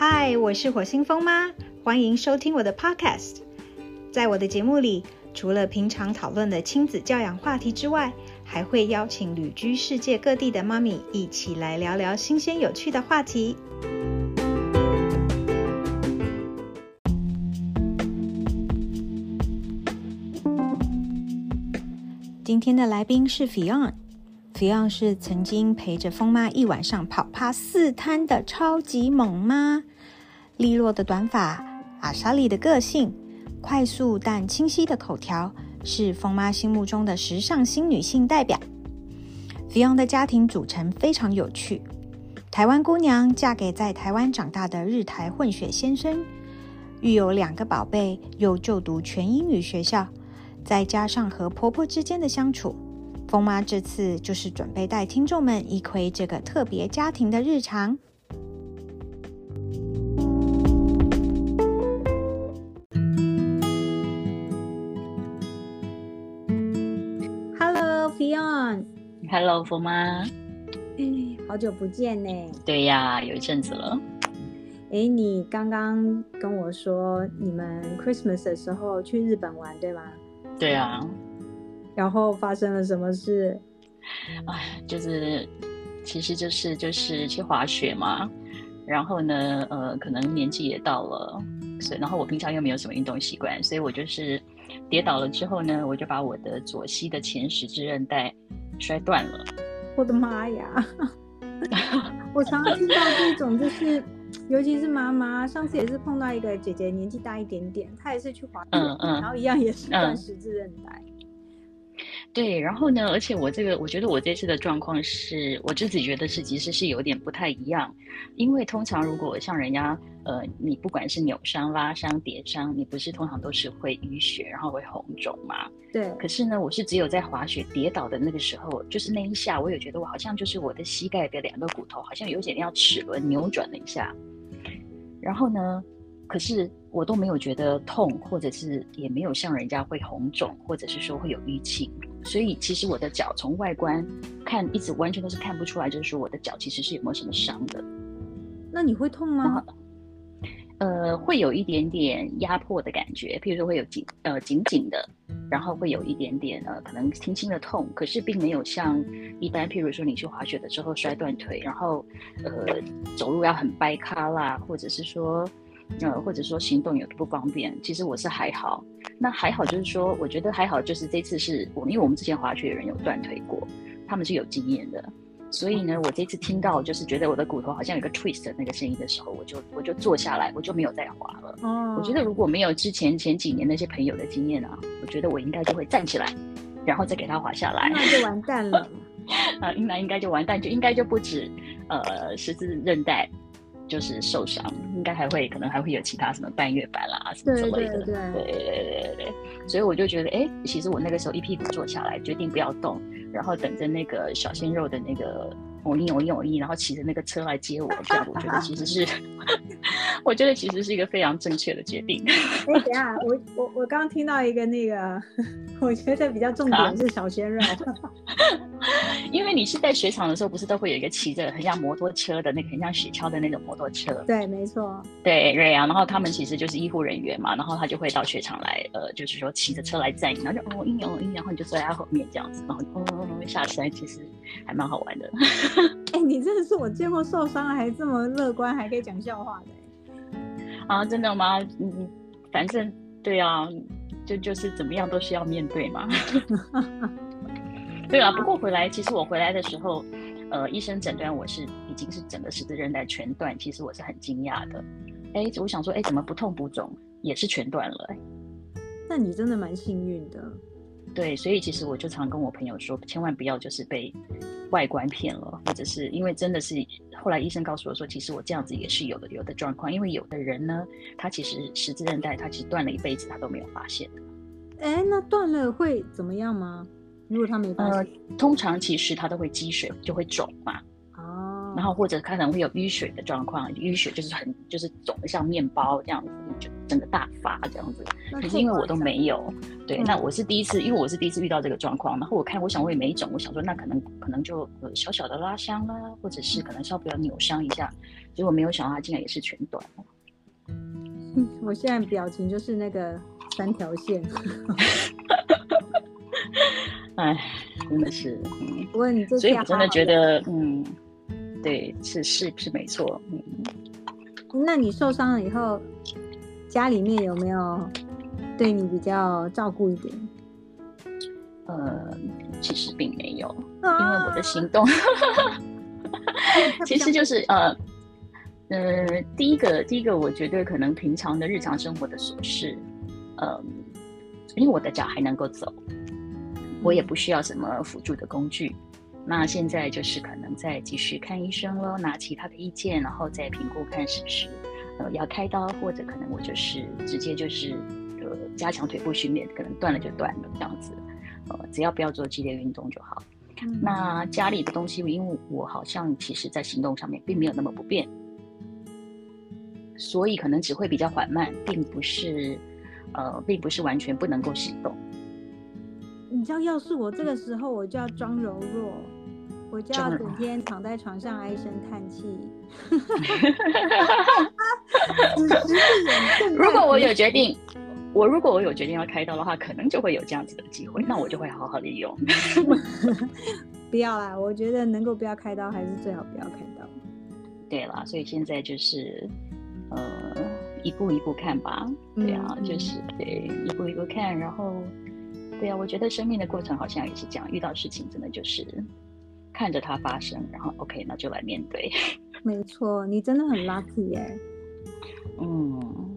嗨，我是火星风妈，欢迎收听我的 Podcast。在我的节目里，除了平常讨论的亲子教养话题之外，还会邀请旅居世界各地的妈咪一起来聊聊新鲜有趣的话题。今天的来宾是 Fiona。f i o n 是曾经陪着风妈一晚上跑趴四滩的超级猛妈，利落的短发，阿莎莉的个性，快速但清晰的口条，是风妈心目中的时尚新女性代表。Fion 的家庭组成非常有趣，台湾姑娘嫁给在台湾长大的日台混血先生，育有两个宝贝，又就读全英语学校，再加上和婆婆之间的相处。风妈这次就是准备带听众们一窥这个特别家庭的日常。Hello，福妈。哎，好久不见呢。对呀，有一阵子了。哎，你刚刚跟我说你们 Christmas 的时候去日本玩，对吗？对啊。然后发生了什么事？哎，就是，其实就是就是去滑雪嘛。然后呢，呃，可能年纪也到了，所以然后我平常又没有什么运动习惯，所以我就是跌倒了之后呢，我就把我的左膝的前十字韧带摔断了。我的妈呀！我常常听到这种，就是尤其是妈妈，上次也是碰到一个姐姐，年纪大一点点，她也是去滑雪，嗯嗯，然后一样也是断十字韧带。对，然后呢？而且我这个，我觉得我这次的状况是我自己觉得是，其实是有点不太一样。因为通常如果像人家，呃，你不管是扭伤、拉伤、跌伤，你不是通常都是会淤血，然后会红肿嘛？对。可是呢，我是只有在滑雪跌倒的那个时候，就是那一下，我有觉得我好像就是我的膝盖的两个骨头好像有点要齿轮扭转了一下。然后呢？可是我都没有觉得痛，或者是也没有像人家会红肿，或者是说会有淤青，所以其实我的脚从外观看一直完全都是看不出来，就是说我的脚其实是有没有什么伤的。那你会痛吗？呃，会有一点点压迫的感觉，譬如说会有紧呃紧紧的，然后会有一点点呃可能轻轻的痛，可是并没有像一般譬如说你去滑雪的时候摔断腿，然后呃走路要很掰咖啦，或者是说。呃，或者说行动有不方便，其实我是还好。那还好，就是说，我觉得还好，就是这次是我们，因为我们之前滑雪的人有断腿过，他们是有经验的。所以呢，我这次听到就是觉得我的骨头好像有个 twist 的那个声音的时候，我就我就坐下来，我就没有再滑了。哦，我觉得如果没有之前前几年那些朋友的经验啊，我觉得我应该就会站起来，然后再给他滑下来，那就完蛋了。啊，那应该就完蛋，就应该就不止呃十字韧带。就是受伤，应该还会可能还会有其他什么半月板啦什么之类的，对对对对对。所以我就觉得，哎，其实我那个时候一屁股坐下来，决定不要动，然后等着那个小鲜肉的那个。我一我一我一，然后骑着那个车来接我，这样我觉得其实是，我觉得其实是一个非常正确的决定。哎，等下，我我我刚刚听到一个那个，我觉得比较重点是小鲜肉，因为你是在雪场的时候，不是都会有一个骑着很像摩托车的那个很像雪橇的那种摩托车？对，没错。对，然后他们其实就是医护人员嘛，然后他就会到雪场来，呃，就是说骑着车来载你，然后就哦，一哦一，然后你就坐在他后面这样子，然后哦下山，其实还蛮好玩的。哎，你真的是我见过受伤了还这么乐观，还可以讲笑话的。啊，真的吗？嗯，反正对啊，就就是怎么样都是要面对嘛。对啊，不过回来，其实我回来的时候，呃，医生诊断我是已经是整个十字韧带全断，其实我是很惊讶的。哎，我想说，哎，怎么不痛不肿，也是全断了？那你真的蛮幸运的。对，所以其实我就常跟我朋友说，千万不要就是被外观骗了，或者是因为真的是后来医生告诉我说，其实我这样子也是有的有的状况，因为有的人呢，他其实十字韧带他其实断了一辈子，他都没有发现的。哎，那断了会怎么样吗？如果他没发现，通常其实他都会积水，就会肿嘛。然后或者可能会有淤血的状况，淤血就是很就是肿的像面包这样子，就整个大发这样子。可是因为我都没有，对，那我是第一次，因为我是第一次遇到这个状况。然后我看，我想我也没肿，我想说那可能可能就呃小小的拉伤啦，或者是可能稍微要扭伤一下。结果没有想到它竟然也是全断。我现在表情就是那个三条线。哎，真的是，嗯。不过你这所以我真的觉得，嗯，对，是是是没错，嗯。那你受伤了以后，家里面有没有对你比较照顾一点？呃，其实并没有，因为我的行动，其实就是呃。呃，第一个，第一个，我觉得可能平常的日常生活的琐事，嗯，因为我的脚还能够走，我也不需要什么辅助的工具。那现在就是可能再继续看医生喽，拿其他的意见，然后再评估看是不是呃要开刀，或者可能我就是直接就是呃加强腿部训练，可能断了就断了这样子，呃，只要不要做激烈运动就好。那家里的东西，因为我好像其实在行动上面并没有那么不便。所以可能只会比较缓慢，并不是，呃，并不是完全不能够行动。你知道，要是我这个时候，我就要装柔弱，我就要整天躺在床上唉声叹气。如果我有决定，我如果我有决定要开刀的话，可能就会有这样子的机会，那我就会好好利用。不要啦，我觉得能够不要开刀，还是最好不要开刀。对啦，所以现在就是。呃，一步一步看吧，对啊，就是对，一步一步看，然后，对啊，我觉得生命的过程好像也是这样，遇到事情真的就是看着它发生，然后 OK，那就来面对。没错，你真的很 lucky 耶。嗯，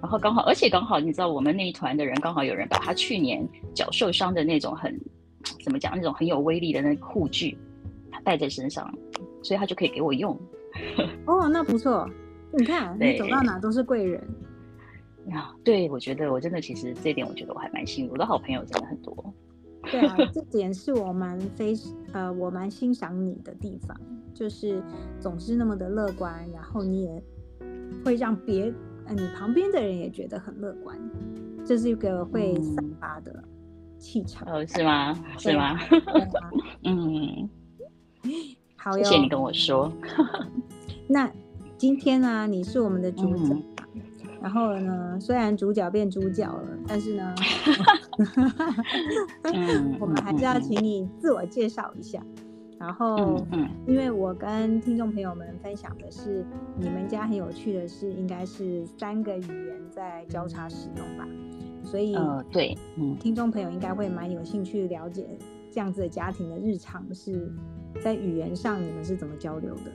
然后刚好，而且刚好，你知道我们那一团的人，刚好有人把他去年脚受伤的那种很怎么讲，那种很有威力的那个护具，他带在身上，所以他就可以给我用。哦，那不错。你看，你走到哪都是贵人。呀，对，我觉得我真的其实这点，我觉得我还蛮幸运，我的好朋友真的很多。对啊，这点是我蛮非呃，我蛮欣赏你的地方，就是总是那么的乐观，然后你也会让别呃你旁边的人也觉得很乐观，这是一个会散发的气场。哦，是吗？是吗？嗯，好，谢谢你跟我说。那。今天呢，你是我们的主角，然后呢，虽然主角变主角了，但是呢，我们还是要请你自我介绍一下。然后，因为我跟听众朋友们分享的是，你们家很有趣的是，应该是三个语言在交叉使用吧？所以，呃，对，嗯，听众朋友应该会蛮有兴趣了解这样子的家庭的日常是在语言上你们是怎么交流的？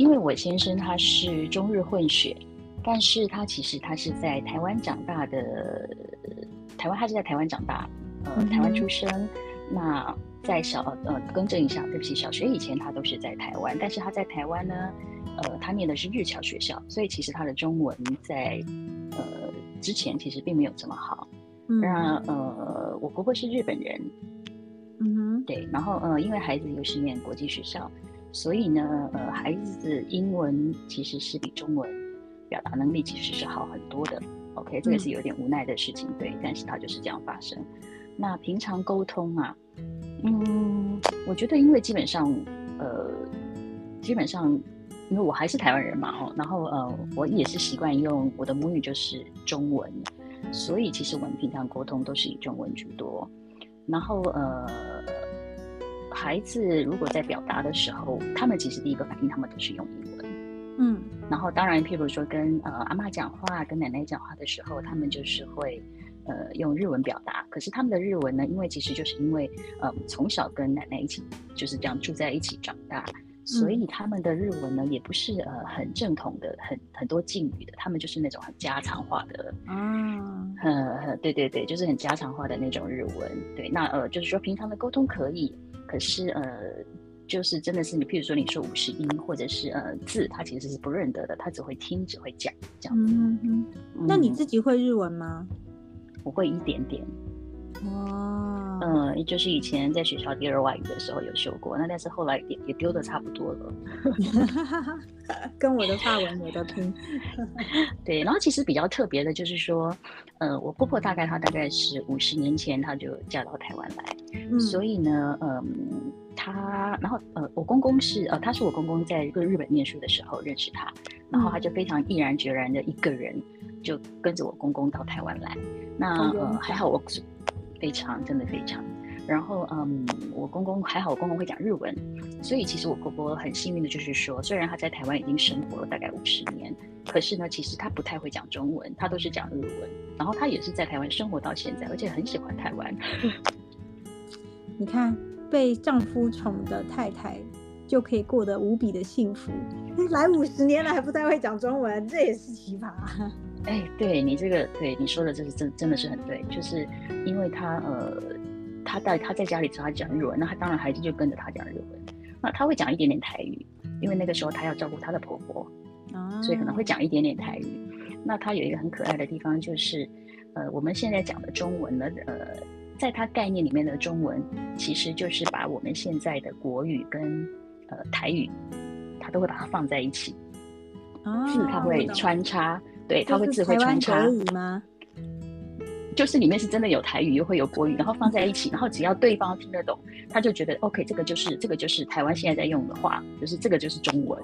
因为我先生他是中日混血，但是他其实他是在台湾长大的，台湾他是在台湾长大，呃，台湾出生。那在小呃更正一下，对不起，小学以前他都是在台湾，但是他在台湾呢，呃，他念的是日侨学校，所以其实他的中文在呃之前其实并没有这么好。那呃，我婆婆是日本人，嗯哼，对，然后呃，因为孩子又是念国际学校。所以呢，呃，孩子英文其实是比中文表达能力其实是好很多的。OK，这个是有点无奈的事情，对，但是它就是这样发生。那平常沟通啊，嗯，我觉得因为基本上，呃，基本上，因为我还是台湾人嘛，哦，然后呃，我也是习惯用我的母语就是中文，所以其实我们平常沟通都是以中文居多。然后呃。孩子如果在表达的时候，他们其实第一个反应，他们都是用英文。嗯，然后当然，譬如说跟呃阿妈讲话、跟奶奶讲话的时候，他们就是会呃用日文表达。可是他们的日文呢，因为其实就是因为呃从小跟奶奶一起就是这样住在一起长大，所以他们的日文呢也不是呃很正统的、很很多敬语的，他们就是那种很家常化的。嗯，呃，对对对，就是很家常化的那种日文。对，那呃就是说平常的沟通可以。可是呃，就是真的是你，譬如说你说五十音或者是呃字，他其实是不认得的，他只会听，只会讲这样子。那你自己会日文吗？我会一点点。哇，嗯，就是以前在学校第二外语的时候有修过，那但是后来也也丢的差不多了。跟我的发文有的拼。对，然后其实比较特别的就是说，呃，我婆婆大概她大概是五十年前她就嫁到台湾来，所以呢，嗯，她，然后呃，我公公是呃，他是我公公在一个日本念书的时候认识他，然后他就非常毅然决然的一个人就跟着我公公到台湾来。那呃还好我非常真的非常。然后，嗯，我公公还好，我公公会讲日文，所以其实我婆婆很幸运的就是说，虽然她在台湾已经生活了大概五十年，可是呢，其实她不太会讲中文，她都是讲日文。然后她也是在台湾生活到现在，而且很喜欢台湾。你看，被丈夫宠的太太就可以过得无比的幸福，来五十年了还不太会讲中文，这也是奇葩。哎，对你这个，对你说的，这是真真的是很对，就是因为他呃。他在他在家里只他讲日文，那他当然孩子就跟着他讲日文。那他会讲一点点台语，因为那个时候他要照顾他的婆婆，所以可能会讲一点点台语。那他有一个很可爱的地方，就是呃，我们现在讲的中文呢，呃，在他概念里面的中文，其实就是把我们现在的国语跟呃台语，他都会把它放在一起，字他会穿插，对，他会智慧穿插吗？就是里面是真的有台语，又会有国语，然后放在一起，然后只要对方听得懂，他就觉得 OK，这个就是这个就是台湾现在在用的话，就是这个就是中文。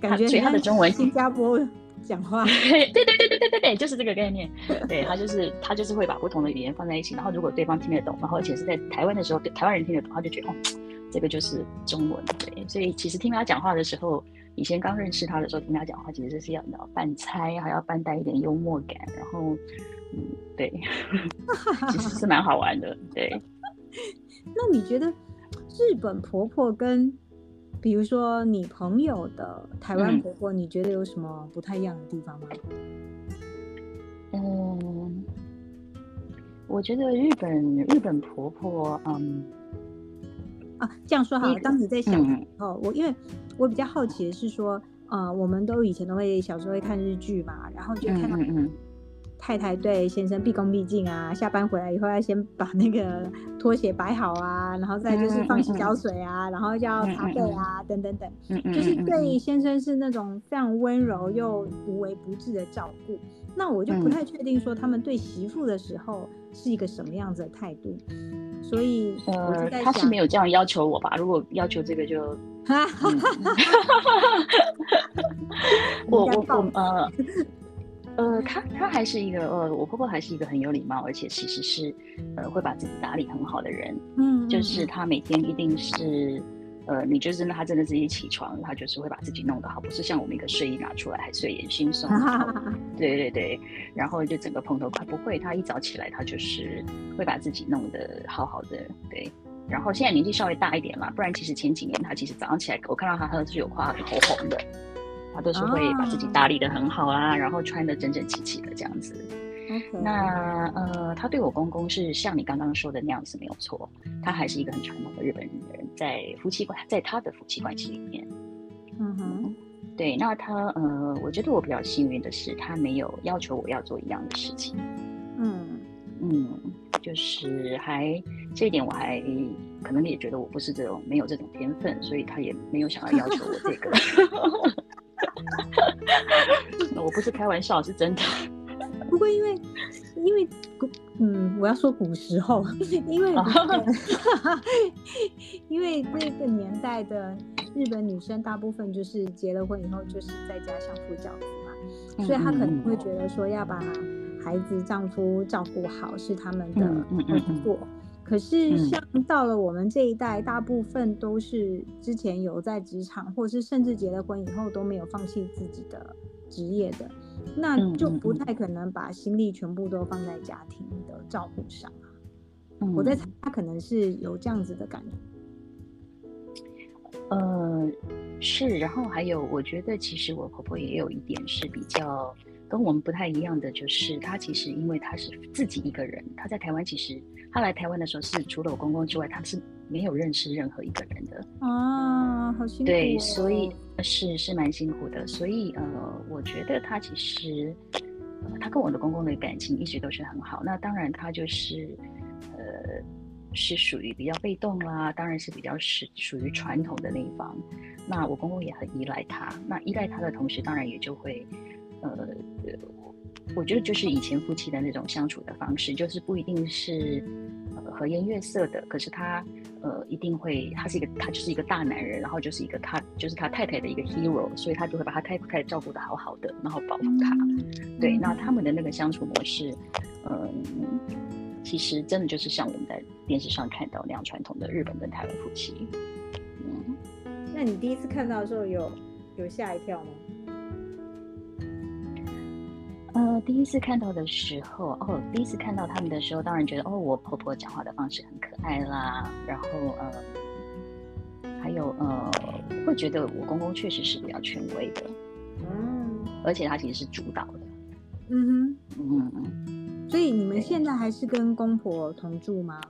感觉所以他的中文新加坡讲话，对对对对对对对，就是这个概念。对他就是他就是会把不同的语言放在一起，然后如果对方听得懂，然后而且是在台湾的时候，台湾人听得懂，他就觉得哦，这个就是中文。对，所以其实听他讲话的时候，以前刚认识他的时候听他讲话，其实是要要半猜，还要半带一点幽默感，然后。嗯，对，其实是蛮好玩的。对，那你觉得日本婆婆跟，比如说你朋友的台湾婆婆，你觉得有什么不太一样的地方吗？嗯，我觉得日本日本婆婆，嗯，啊，这样说好了。当你在想的时候，我因为我比较好奇的是说，呃，我们都以前都会小时候会看日剧嘛，然后就看到。太太对先生毕恭毕敬啊，下班回来以后要先把那个拖鞋摆好啊，然后再就是放洗脚水啊，然后要擦背啊，等等等，就是对先生是那种非常温柔又无微不至的照顾。那我就不太确定说他们对媳妇的时候是一个什么样子的态度，所以呃，他是没有这样要求我吧？如果要求这个就，我我我呃。呃，他他还是一个呃，我婆婆还是一个很有礼貌，而且其实是呃会把自己打理很好的人。嗯，就是他每天一定是呃，你就真的他真的是一起床，他就是会把自己弄得好，不是像我们一个睡衣拿出来还睡眼惺忪。对对对，然后就整个蓬头快不会，他一早起来他就是会把自己弄得好好的。对，然后现在年纪稍微大一点嘛，不然其实前几年他其实早上起来我看到她她是有画头红的。他都是会把自己打理的很好啊，然后穿的整整齐齐的这样子。那呃，他对我公公是像你刚刚说的那样子没有错，他还是一个很传统的日本人，在夫妻关在他的夫妻关系里面。嗯哼，对，那他呃，我觉得我比较幸运的是，他没有要求我要做一样的事情。嗯嗯，就是还这一点我还可能也觉得我不是这种没有这种天分，所以他也没有想要要求我这个。我不是开玩笑，是真的。不过因为，因为古，嗯，我要说古时候，因为，因为那个年代的日本女生大部分就是结了婚以后就是在家相夫教子嘛，所以她可能会觉得说要把孩子、丈夫照顾好是他们的工作。可是，像到了我们这一代，大部分都是之前有在职场，或是甚至结了婚以后都没有放弃自己的职业的，那就不太可能把心力全部都放在家庭的照顾上啊。我在猜，他可能是有这样子的感觉。呃，是，然后还有，我觉得其实我婆婆也有一点是比较。跟我们不太一样的就是，他其实因为他是自己一个人，他在台湾其实他来台湾的时候是除了我公公之外，他是没有认识任何一个人的啊，好辛苦。对，所以是是蛮辛苦的。所以呃，我觉得他其实他跟我的公公的感情一直都是很好。那当然他就是呃，是属于比较被动啦，当然是比较是属于传统的那一方。那我公公也很依赖他，那依赖他的同时，当然也就会，呃，我觉得就是以前夫妻的那种相处的方式，就是不一定是呃和颜悦色的，可是他呃一定会，他是一个他就是一个大男人，然后就是一个他就是他太太的一个 hero，所以他就会把他太太照顾的好好的，然后保护他。对，那他们的那个相处模式，嗯。其实真的就是像我们在电视上看到那样传统的日本跟台湾夫妻。嗯，那你第一次看到的时候有有吓一跳吗？呃，第一次看到的时候，哦，第一次看到他们的时候，当然觉得哦，我婆婆讲话的方式很可爱啦。然后呃，还有呃，会觉得我公公确实是比较权威的。嗯，而且他其实是主导的。嗯哼，嗯嗯。所以你们现在还是跟公婆同住吗？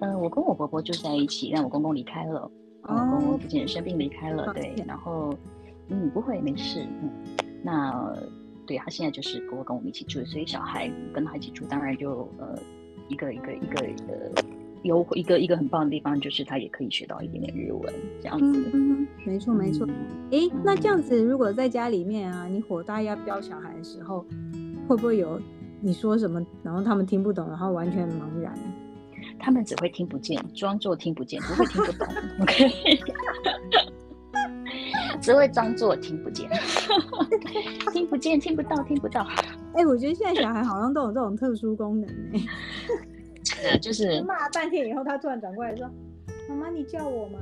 嗯，我跟我婆婆住在一起，但我公公离开了，我公公之前生病离开了，对，然后嗯，不会没事，嗯，那对他现在就是婆婆跟我们一起住，所以小孩跟他一起住，当然就呃一个一个一个呃有一个一个很棒的地方，就是他也可以学到一点点日文这样子，嗯，没错没错，哎，那这样子如果在家里面啊，你火大要教小孩的时候，会不会有？你说什么，然后他们听不懂，然后完全茫然。他们只会听不见，装作听不见，不会听不懂。OK，只会装作听不见，听不见，听不到，听不到。哎，我觉得现在小孩好像都有这种特殊功能 就是骂了半天以后，他突然转过来说：“妈妈，你叫我吗？”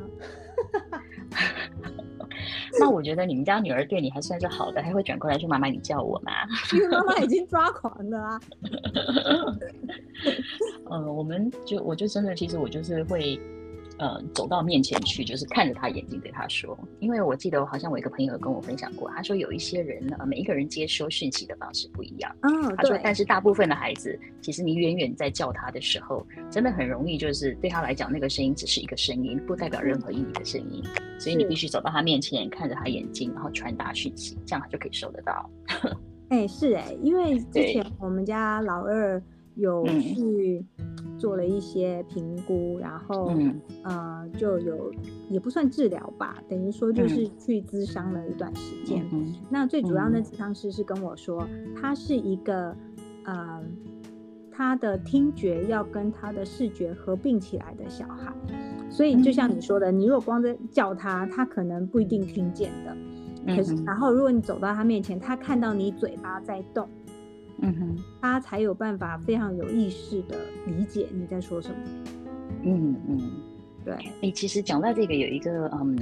那我觉得你们家女儿对你还算是好的，还会转过来说：“妈妈，你叫我吗？”因为妈妈已经抓狂了啊。嗯，我们就我就真的，其实我就是会。呃，走到面前去，就是看着他眼睛对他说。因为我记得，好像我一个朋友跟我分享过，他说有一些人呢，每一个人接收讯息的方式不一样。嗯，他说，但是大部分的孩子，其实你远远在叫他的时候，真的很容易，就是对他来讲，那个声音只是一个声音，不代表任何意义的声音。所以你必须走到他面前，看着他眼睛，然后传达讯息，这样他就可以收得到。哎，是哎，因为之前我们家老二。有去做了一些评估，然后呃就有也不算治疗吧，等于说就是去咨商了一段时间。那最主要的咨商师是跟我说，他是一个呃他的听觉要跟他的视觉合并起来的小孩，所以就像你说的，你如果光在叫他，他可能不一定听见的。可是然后如果你走到他面前，他看到你嘴巴在动。嗯哼，他才有办法非常有意识的理解你在说什么。嗯嗯，对。哎，其实讲到这个，有一个嗯，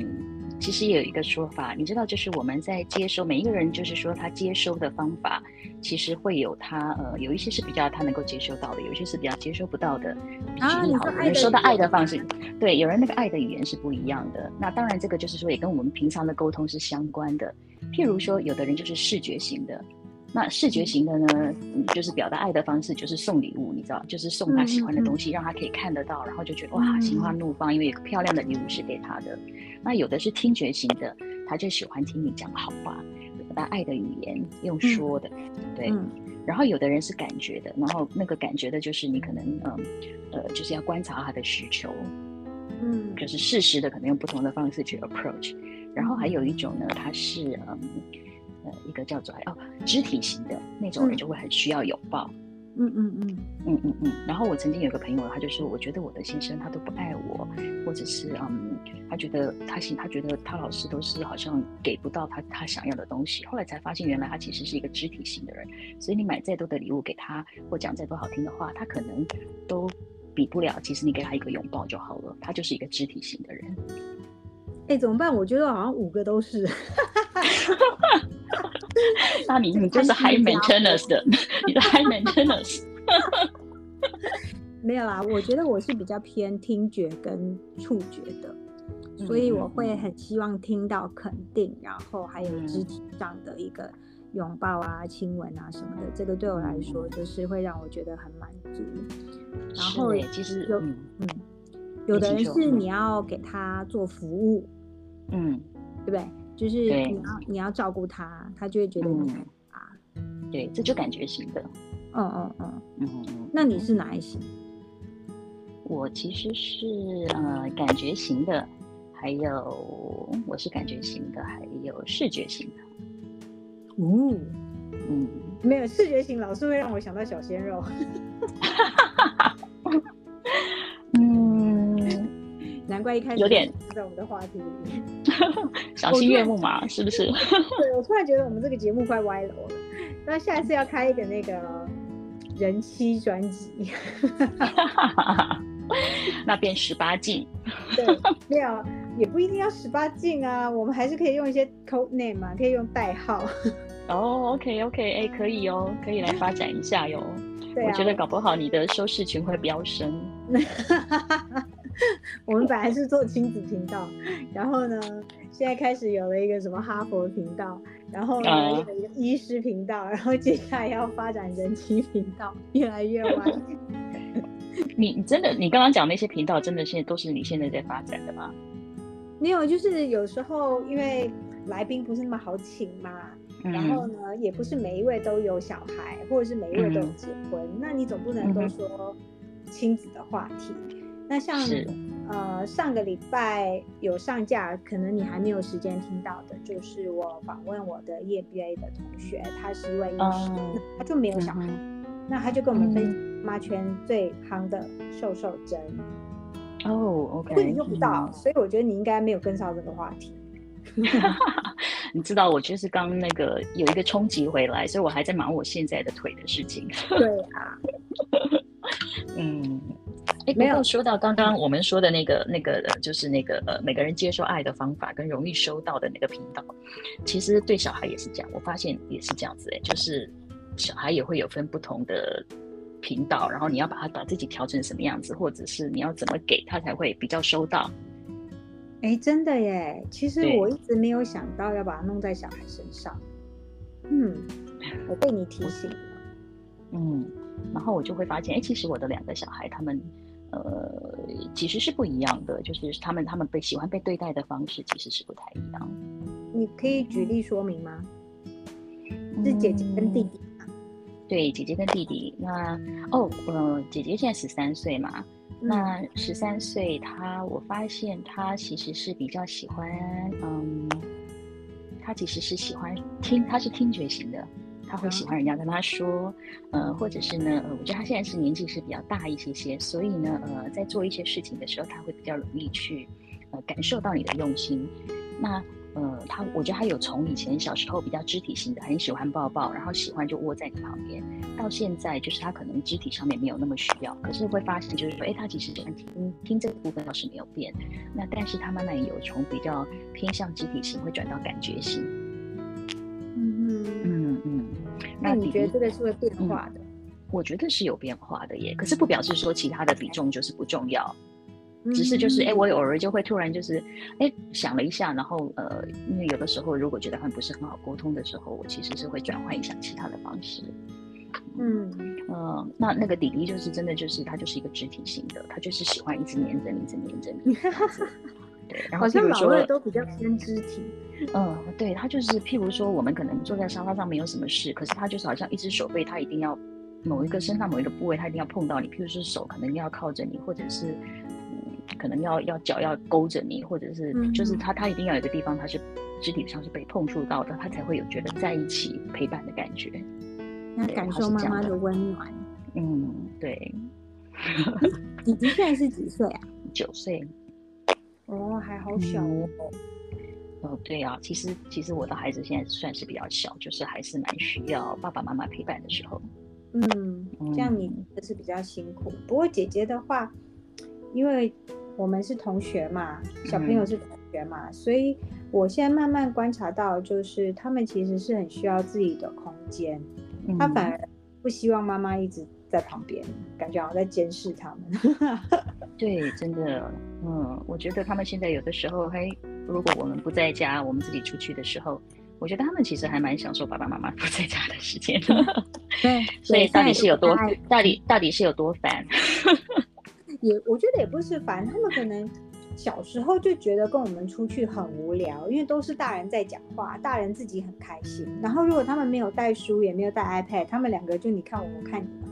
其实也有一个说法，你知道，就是我们在接收每一个人，就是说他接收的方法，其实会有他呃，有一些是比较他能够接收到的，有一些是比较接收不到的。啊，你好，人收到爱的方式，对，有人那个爱的语言是不一样的。那当然，这个就是说也跟我们平常的沟通是相关的。譬如说，有的人就是视觉型的。那视觉型的呢，嗯就是表达爱的方式，就是送礼物，你知道，就是送他喜欢的东西，让他可以看得到，然后就觉得哇，心花怒放，因为有个漂亮的礼物是给他的。那有的是听觉型的，他就喜欢听你讲好话，表达爱的语言，用说的，对。然后有的人是感觉的，然后那个感觉的就是你可能嗯呃，就是要观察他的需求，嗯，就是适时的可能用不同的方式去 approach。然后还有一种呢，他是嗯。呃，一个叫做哦肢体型的那种人就会很需要拥抱，嗯嗯嗯嗯嗯嗯。然后我曾经有个朋友，他就说，我觉得我的先生他都不爱我，或者是嗯，他觉得他心他觉得他老师都是好像给不到他他想要的东西。后来才发现，原来他其实是一个肢体型的人，所以你买再多的礼物给他，或讲再多好听的话，他可能都比不了。其实你给他一个拥抱就好了，他就是一个肢体型的人。哎，怎么办？我觉得好像五个都是。那你你就是 high maintenance 的，你的 high maintenance。没有啦，我觉得我是比较偏听觉跟触觉的，所以我会很希望听到肯定，然后还有肢体上的一个拥抱啊、亲吻啊什么的，这个对我来说就是会让我觉得很满足。然后其实有嗯，有的人是你要给他做服务，嗯，对不对？就是你要你要照顾他，他就会觉得你啊，对，这就感觉型的。嗯嗯嗯嗯嗯。那你是哪一型？我其实是呃感觉型的，还有我是感觉型的，还有视觉型的。哦，嗯，没有视觉型，老是会让我想到小鲜肉。难怪一开始有点在我们的话题里。赏心悦目嘛，是不是？对，我突然觉得我们这个节目快歪楼了。那下一次要开一个那个人妻专辑。那变十八禁。对，没有，也不一定要十八禁啊，我们还是可以用一些 code name 嘛，可以用代号。哦，OK OK，哎，可以哦，可以来发展一下哟。对啊，我觉得搞不好你的收视群会飙升。我们本来是做亲子频道，然后呢，现在开始有了一个什么哈佛频道，然后呢有一个医师频道，然后接下来要发展人妻频道，越来越歪。你你真的，你刚刚讲那些频道，真的现在都是你现在在发展的吗？没有，就是有时候因为来宾不是那么好请嘛，嗯然后呢，也不是每一位都有小孩，或者是每一位都有结婚，那你总不能都说亲子的话题。那像呃上个礼拜有上架，可能你还没有时间听到的，就是我访问我的 EMBA 的同学，他是一位医师，哦他就没有小孩，嗯那他就跟我们分享妈妈圈最夯的瘦瘦针，哦，OK，你，OK，用不到，所以我觉得你应该没有跟上这个话题。你知道我就是刚那个有一个冲击回来，所以我还在忙我现在的腿的事情。对啊，嗯，哎，没有说到刚刚我们说的那个那个，呃就是那个呃，每个人接受爱的方法跟容易收到的那个频道，其实对小孩也是这样。我发现也是这样子，哎，就是小孩也会有分不同的频道，然后你要把他把自己调成什么样子，或者是你要怎么给他才会比较收到。哎，真的耶！其实我一直没有想到要把它弄在小孩身上。嗯，我被你提醒了。嗯，然后我就会发现，哎，其实我的两个小孩，他们呃其实是不一样的，就是他们他们被喜欢被对待的方式其实是不太一样。你可以举例说明吗？是姐姐跟弟弟吗？对，姐姐跟弟弟。那哦，呃，姐姐现在十三岁嘛，嗯那十三岁她，我发现她其实是比较喜欢，嗯，她其实是喜欢听，她是听觉型的，他会喜欢人家跟他说，呃，或者是呢，呃，我觉得他现在是年纪是比较大一些些，所以呢，呃，在做一些事情的时候，他会比较容易去，呃，感受到你的用心。那呃，他我觉得他有从以前小时候比较肢体型的，很喜欢抱抱，然后喜欢就窝在你旁边，到现在就是他可能肢体上面没有那么需要，可是会发现就是说，哎，他其实喜欢听听这个部分倒是没有变，那但是他慢慢有从比较偏向肢体型会转到感觉型，那你觉得这个是会变化的？我觉得是有变化的耶，可是不表示说其他的比重就是不重要，只是就是，哎、嗯我偶尔就会突然就是，哎，想了一下，然后呃，因为有的时候如果觉得很不是很好沟通的时候，我其实是会转换一下其他的方式。嗯，呃，那那个弟弟就是真的就是他就是一个肢体型的，他就是喜欢一直黏着你，一直黏着你。好像老二都比较偏肢体。嗯，对他就是譬如说，我们可能坐在沙发上没有什么事，可是他就是好像一只手背，他一定要某一个身上某一个部位，他一定要碰到你，譬如说手可能要靠着你，或者是嗯，可能要要脚要勾着你，或者是就是嗯他他一定要有一个地方他是肢体上是被碰触到的，他才会有觉得在一起陪伴的感觉。那感受妈妈的温暖。嗯，对，弟弟现在是几岁啊？九岁。哦，还好小哦。哦，对啊，其实其实我的孩子现在算是比较小，就是还是蛮需要爸爸妈妈陪伴的时候。嗯，这样你就是比较辛苦。不过姐姐的话，因为我们是同学嘛，小朋友是同学嘛，所以我现在慢慢观察到，就是他们其实是很需要自己的空间，他嗯反而不希望妈妈一直在旁边，感觉好像在监视他们。对，真的，嗯，我觉得他们现在有的时候，嘿，如果我们不在家，我们自己出去的时候，我觉得他们其实还蛮享受爸爸妈妈 不在家的时间的。对，所以到底是有多到底到底是有多烦？也我觉得也不是烦，他们可能小时候就觉得跟我们出去很无聊，因为都是大人在讲话，大人自己很开心。然后如果他们没有带书，也没有带 iPad，他们两个就你看我，我看你嘛，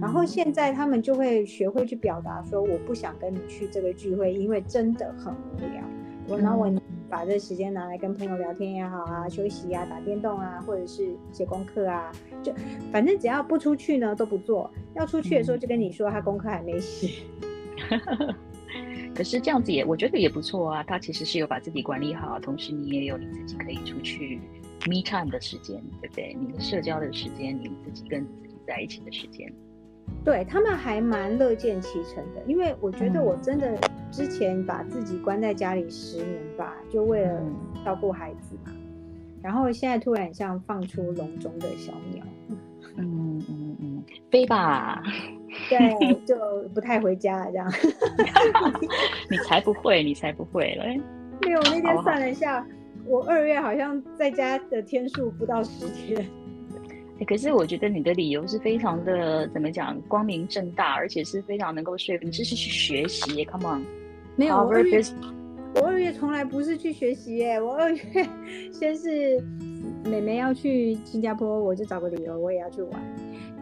然后现在他们就会学会去表达说，我不想跟你去这个聚会，因为真的很无聊。我那我把这时间拿来跟朋友聊天也好啊，休息啊，打电动啊，或者是写功课啊，就反正只要不出去呢都不做。要出去的时候就跟你说他功课还没写。可是这样子也我觉得也不错啊，他其实是有把自己管理好，同时你也有你自己可以出去 me time 的时间，对不对？你的社交的时间，你自己跟自己在一起的时间。对他们还蛮乐见其成的，因为我觉得我真的之前把自己关在家里十年吧，就为了照顾孩子嘛，然后现在突然像放出笼中的小鸟，嗯嗯嗯，飞吧，对，就不太回家了这样，你才不会，你才不会了，没有，那天算了一下，我二月好像在家的天数不到十天。可是我觉得你的理由是非常的怎么讲，光明正大，而且是非常能够说服。你这是去学习，Come on，没有我二月，我二月从来不是去学习耶。我二月先是妹妹要去新加坡，我就找个理由我也要去玩，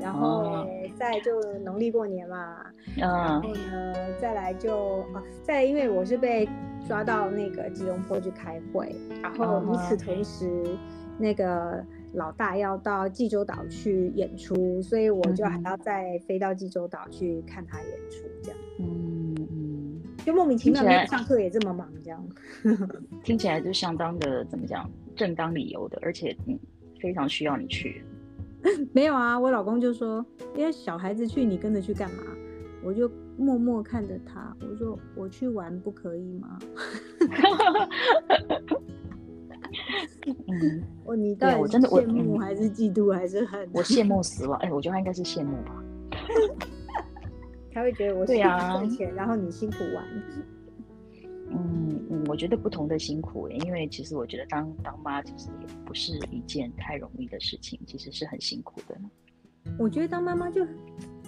然后再就农历过年嘛，然后呢再来就啊再因为我是被抓到那个吉隆坡去开会，然后与此同时那个。老大要到济州岛去演出，所以我就还要再飞到济州岛去看他演出，这样。嗯嗯，就莫名其妙，上课也这么忙，这样。听起来就相当的怎么讲，正当理由的，而且嗯，非常需要你去。没有啊，我老公就说，因为小孩子去，你跟着去干嘛？我就默默看着他，我说我去玩不可以吗？嗯，我你到底羡慕还是嫉妒还是恨？我羡慕死了，哎，我觉得他应该是羡慕吧。他会觉得我辛苦，赚钱，然后你辛苦玩。嗯嗯，我觉得不同的辛苦，因为其实我觉得当当妈其实也不是一件太容易的事情，其实是很辛苦的。我觉得当妈妈就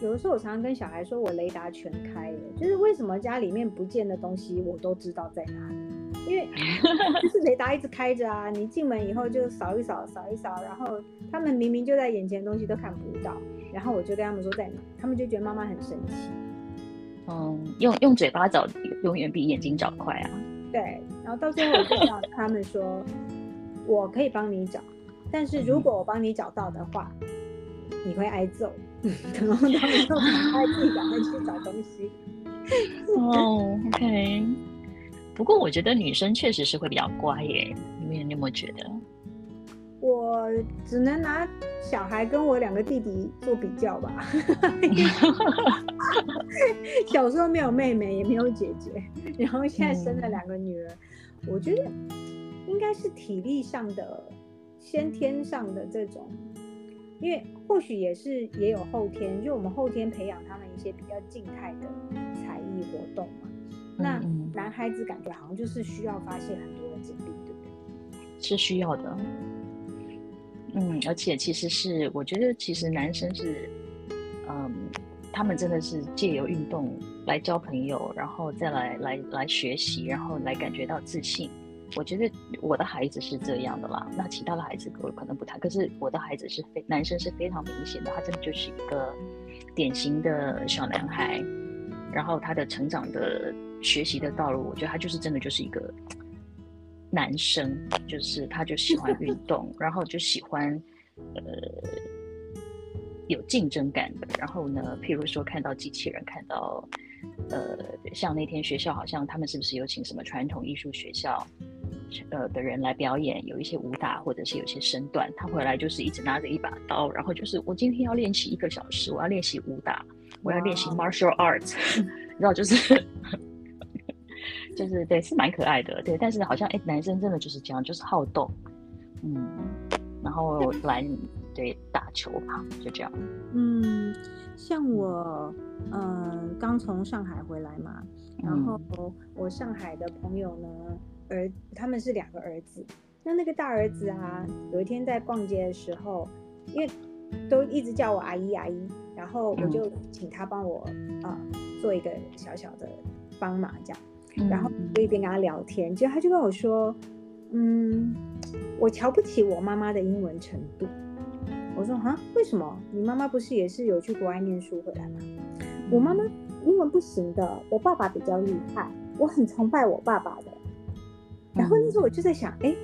有的时候，我常常跟小孩说，我雷达全开了，就是为什么家里面不见的东西，我都知道在哪里。因为 就是雷达一直开着啊，你进门以后就扫一扫，扫一扫，然后他们明明就在眼前，东西都看不到，然后我就跟他们说在哪，他们就觉得妈妈很神奇。嗯，用用嘴巴找永远比眼睛找快啊。对，然后到最后我就跟他们说，我可以帮你找，但是如果我帮你找到的话。你会挨揍，然后他们就赶快自己赶快去找东西。哦，OK。不过我觉得女生确实是会比较乖耶，你们有没有觉得？我只能拿小孩跟我两个弟弟做比较吧。小时候没有妹妹，也没有姐姐，然后现在生了两个女儿，我觉得应该是体力上的、先天上的这种。因为或许也是也有后天，就我们后天培养他们一些比较静态的才艺活动嘛。那男孩子感觉好像就是需要发泄很多的精力，对不对？是需要的。嗯，而且其实是我觉得，其实男生是，嗯，他们真的是借由运动来交朋友，然后再来来来学习，然后来感觉到自信。我觉得我的孩子是这样的啦，那其他的孩子可可能不太，可是我的孩子是非男生是非常明显的，他真的就是一个典型的小男孩，然后他的成长的学习的道路，我觉得他就是真的就是一个男生，就是他就喜欢运 动，然后就喜欢呃有竞争感的，然后呢，譬如说看到机器人，看到呃像那天学校好像他们是不是有请什么传统艺术学校？呃的人来表演，有一些武打或者是有些身段，他回来就是一直拿着一把刀，然后就是我今天要练习一个小时，我要练习武打，我要练习 martial arts，然后就是 就是对，是蛮可爱的，对，但是好像哎，男生真的就是这样，就是好动，嗯，然后来对打球吧，就这样，嗯，像我嗯刚从上海回来嘛，然后我上海的朋友呢。儿，他们是两个儿子。那那个大儿子啊，有一天在逛街的时候，因为都一直叫我阿姨阿姨，然后我就请他帮我啊做一个小小的帮忙这样。然后我一边跟他聊天，结果他就跟我说，嗯，我瞧不起我妈妈的英文程度。我说啊，为什么？你妈妈不是也是有去国外念书回来吗？我妈妈英文不行的，我爸爸比较厉害，我很崇拜我爸爸的。然后那时候我就在想，哎，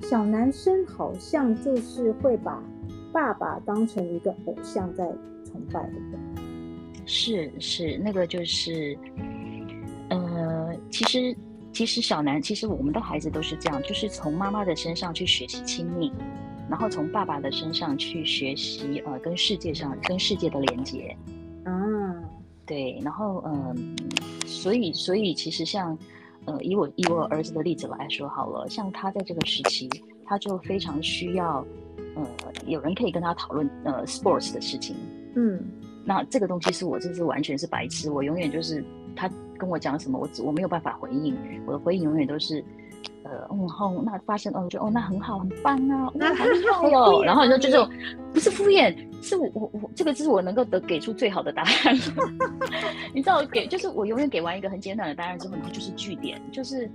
小男生好像就是会把爸爸当成一个偶像在崇拜的。是是，那个就是，呃，其实其实小男，其实我们的孩子都是这样，就是从妈妈的身上去学习亲密，然后从爸爸的身上去学习呃跟世界上跟世界的连接。嗯，对，然后嗯，所以所以其实像。呃，以我以我儿子的例子来说好了，像他在这个时期，他就非常需要，呃，有人可以跟他讨论呃 sports 的事情。嗯，那这个东西是我这是完全是白痴，我永远就是他跟我讲什么，我我没有办法回应，我的回应永远都是。呃，嗯，后那发生，哦，就哦，那很好，很棒啊，哇，好厉害哦。然后你说就这种，不是敷衍，是我我我这个是我能够得给出最好的答案。你知道，给就是我永远给完一个很简短的答案之后，然后就是据点，就是。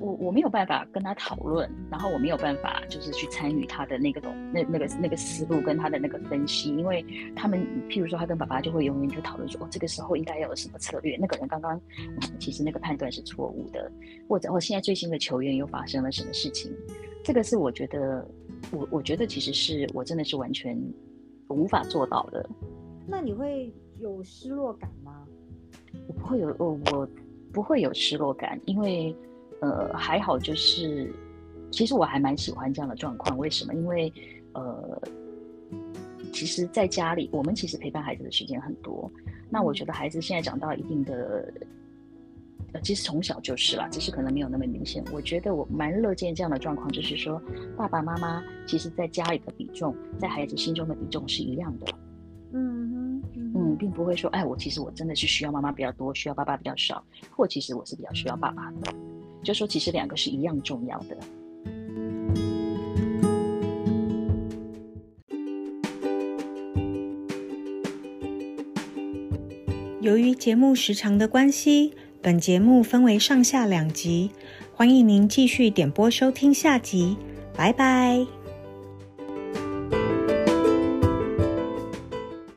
我我没有办法跟他讨论，然后我没有办法就是去参与他的那个东那那个那个思路跟他的那个分析，因为他们譬如说他跟爸爸就会永远就讨论说哦这个时候应该要有什么策略，那个人刚刚其实那个判断是错误的，或者哦现在最新的球员又发生了什么事情，这个是我觉得我我觉得其实是我真的是完全无法做到的。那你会有失落感吗？我不会有我我不会有失落感，因为。呃，还好，就是其实我还蛮喜欢这样的状况。为什么？因为呃，其实在家里，我们其实陪伴孩子的时间很多。那我觉得孩子现在长到一定的，呃，其实从小就是啦，只是可能没有那么明显。我觉得我蛮乐见这样的状况，就是说爸爸妈妈其实在家里的比重，在孩子心中的比重是一样的。嗯哼，嗯，并不会说，哎，我其实我真的是需要妈妈比较多，需要爸爸比较少，或其实我是比较需要爸爸的。就说其实两个是一样重要的。由于节目时长的关系，本节目分为上下两集，欢迎您继续点播收听下集。拜拜。